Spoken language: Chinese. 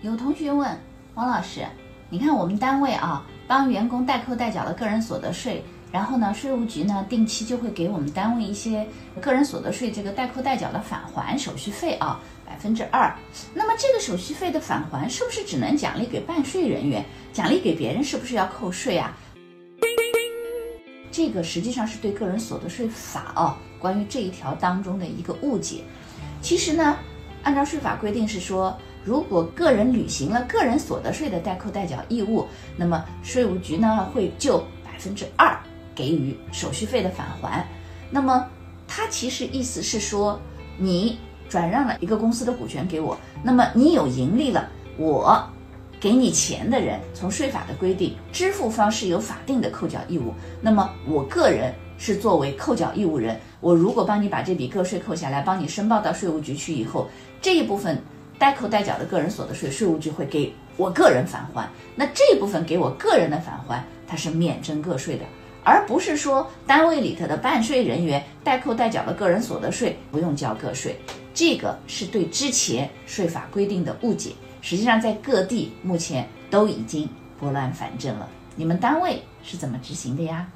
有同学问王老师，你看我们单位啊，帮员工代扣代缴了个人所得税，然后呢，税务局呢定期就会给我们单位一些个人所得税这个代扣代缴的返还手续费啊，百分之二。那么这个手续费的返还是不是只能奖励给办税人员？奖励给别人是不是要扣税啊？这个实际上是对个人所得税法啊关于这一条当中的一个误解。其实呢，按照税法规定是说。如果个人履行了个人所得税的代扣代缴义务，那么税务局呢会就百分之二给予手续费的返还。那么它其实意思是说，你转让了一个公司的股权给我，那么你有盈利了，我给你钱的人，从税法的规定，支付方是有法定的扣缴义务。那么我个人是作为扣缴义务人，我如果帮你把这笔个税扣下来，帮你申报到税务局去以后，这一部分。代扣代缴的个人所得税，税务局会给我个人返还。那这部分给我个人的返还，它是免征个税的，而不是说单位里头的办税人员代扣代缴的个人所得税不用交个税。这个是对之前税法规定的误解。实际上，在各地目前都已经拨乱反正了。你们单位是怎么执行的呀？